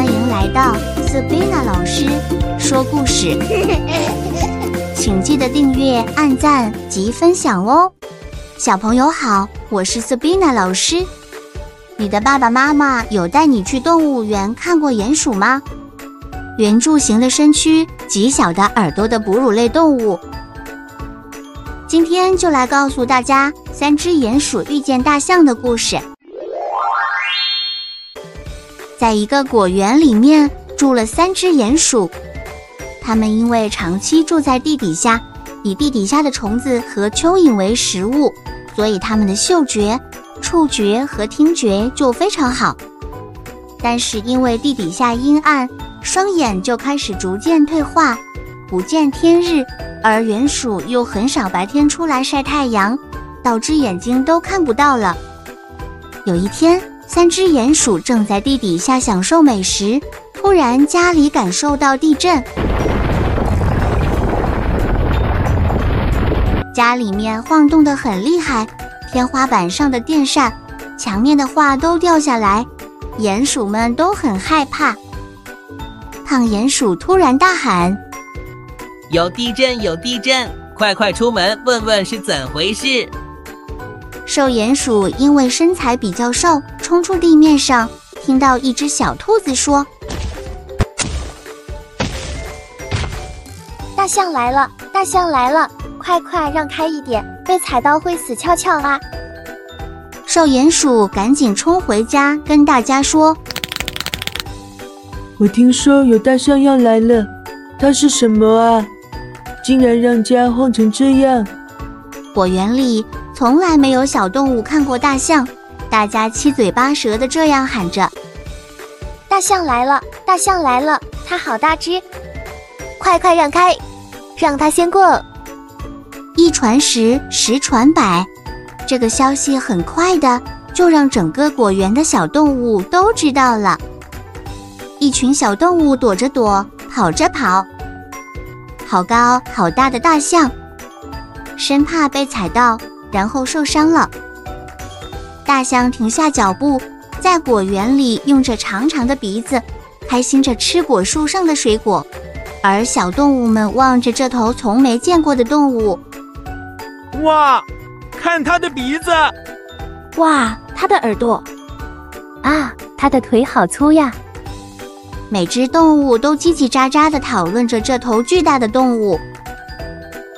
欢迎来到 Sabina 老师说故事，请记得订阅、按赞及分享哦。小朋友好，我是 Sabina 老师。你的爸爸妈妈有带你去动物园看过鼹鼠吗？圆柱形的身躯，极小的耳朵的哺乳类动物。今天就来告诉大家三只鼹鼠遇见大象的故事。在一个果园里面住了三只鼹鼠，它们因为长期住在地底下，以地底下的虫子和蚯蚓为食物，所以它们的嗅觉、触觉和听觉就非常好。但是因为地底下阴暗，双眼就开始逐渐退化，不见天日，而鼹鼠又很少白天出来晒太阳，导致眼睛都看不到了。有一天。三只鼹鼠正在地底下享受美食，突然家里感受到地震，家里面晃动得很厉害，天花板上的电扇、墙面的画都掉下来，鼹鼠们都很害怕。胖鼹鼠突然大喊：“有地震！有地震！快快出门问问是怎回事！”瘦鼹鼠因为身材比较瘦，冲出地面上，听到一只小兔子说：“大象来了，大象来了，快快让开一点，被踩到会死翘翘啊！”瘦鼹鼠赶紧冲回家，跟大家说：“我听说有大象要来了，它是什么啊？竟然让家晃成这样！”果园里。从来没有小动物看过大象，大家七嘴八舌的这样喊着：“大象来了，大象来了，它好大只，快快让开，让它先过。”一传十，十传百，这个消息很快的就让整个果园的小动物都知道了。一群小动物躲着躲，跑着跑，好高好大的大象，生怕被踩到。然后受伤了。大象停下脚步，在果园里用着长长的鼻子，开心着吃果树上的水果。而小动物们望着这头从没见过的动物，哇，看它的鼻子，哇，它的耳朵，啊，它的腿好粗呀。每只动物都叽叽喳喳地讨论着这头巨大的动物。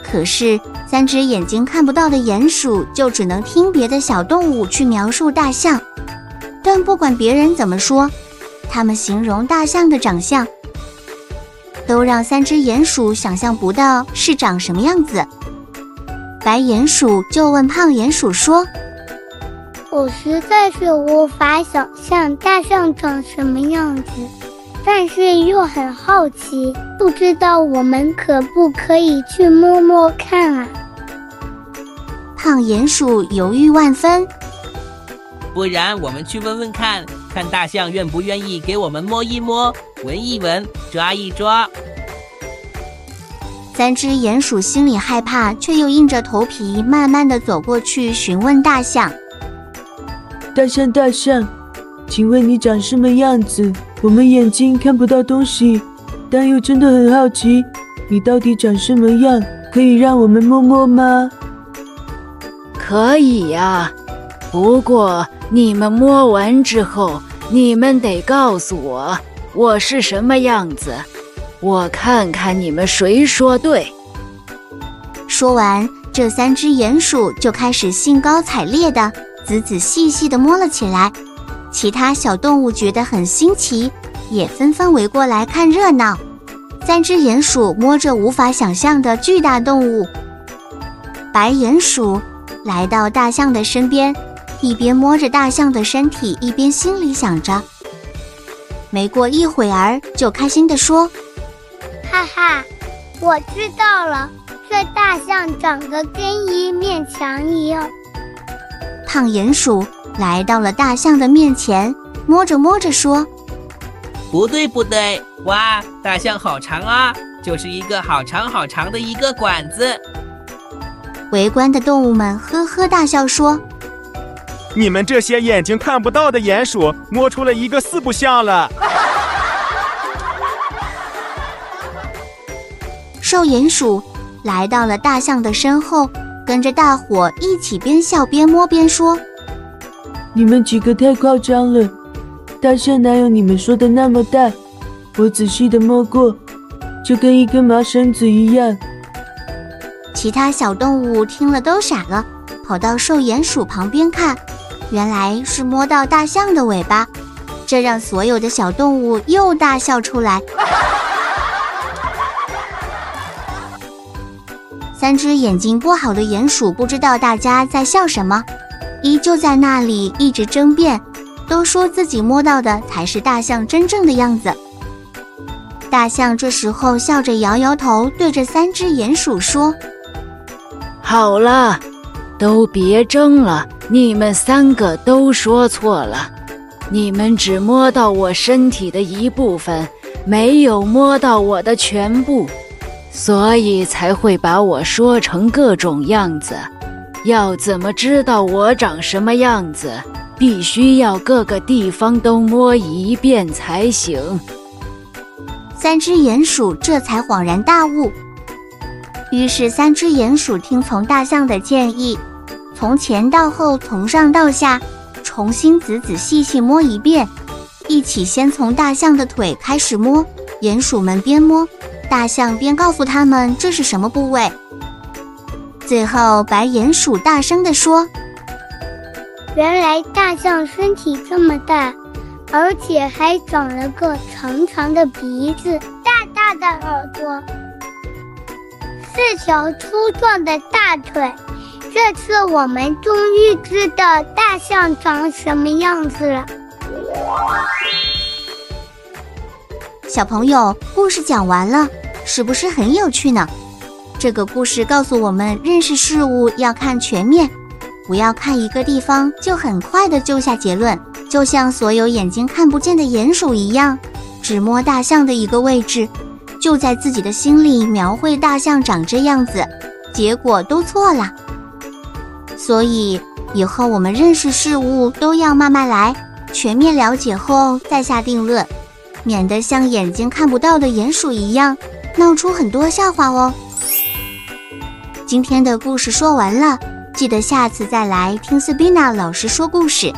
可是。三只眼睛看不到的鼹鼠就只能听别的小动物去描述大象，但不管别人怎么说，他们形容大象的长相，都让三只鼹鼠想象不到是长什么样子。白鼹鼠就问胖鼹鼠说：“我实在是无法想象大象长什么样子。”但是又很好奇，不知道我们可不可以去摸摸看啊？胖鼹鼠犹豫万分。不然我们去问问看，看大象愿不愿意给我们摸一摸、闻一闻、抓一抓。三只鼹鼠心里害怕，却又硬着头皮，慢慢的走过去询问大象：“大象，大象，请问你长什么样子？”我们眼睛看不到东西，但又真的很好奇，你到底长什么样？可以让我们摸摸吗？可以呀，不过你们摸完之后，你们得告诉我我是什么样子，我看看你们谁说对。说完，这三只鼹鼠就开始兴高采烈的仔仔细细的摸了起来。其他小动物觉得很新奇，也纷纷围过来看热闹。三只鼹鼠摸着无法想象的巨大动物，白鼹鼠来到大象的身边，一边摸着大象的身体，一边心里想着。没过一会儿，就开心地说：“哈哈，我知道了，这大象长得跟一面墙一样。”胖鼹鼠。来到了大象的面前，摸着摸着说：“不对，不对，哇，大象好长啊，就是一个好长好长的一个管子。”围观的动物们呵呵大笑说你们这些眼睛看不到的鼹鼠摸出了一个四不像了。瘦鼹鼠来到了大象的身后跟着大伙一起边笑边摸边说你们几个太夸张了大象哪有你们说的那么大？我仔细的摸过就跟一根麻绳子一样。其他小动物听了都傻了，跑到瘦鼹鼠旁边看，原来是摸到大象的尾巴，这让所有的小动物又大笑出来。三只眼睛不好的鼹鼠不知道大家在笑什么，依旧在那里一直争辩，都说自己摸到的才是大象真正的样子。大象这时候笑着摇摇头，对着三只鼹鼠说。好了，都别争了。你们三个都说错了，你们只摸到我身体的一部分，没有摸到我的全部，所以才会把我说成各种样子。要怎么知道我长什么样子？必须要各个地方都摸一遍才行。三只鼹鼠这才恍然大悟。于是，三只鼹鼠听从大象的建议，从前到后，从上到下，重新仔仔细细摸一遍。一起先从大象的腿开始摸，鼹鼠们边摸，大象边告诉他们这是什么部位。最后，白鼹鼠大声地说：“原来大象身体这么大，而且还长了个长长的鼻子，大大的耳朵。”四条粗壮的大腿，这次我们终于知道大象长什么样子了。小朋友，故事讲完了，是不是很有趣呢？这个故事告诉我们，认识事物要看全面，不要看一个地方就很快的就下结论，就像所有眼睛看不见的鼹鼠一样，只摸大象的一个位置。就在自己的心里描绘大象长这样子，结果都错了。所以以后我们认识事物都要慢慢来，全面了解后再下定论，免得像眼睛看不到的鼹鼠一样闹出很多笑话哦。今天的故事说完了，记得下次再来听斯宾娜老师说故事。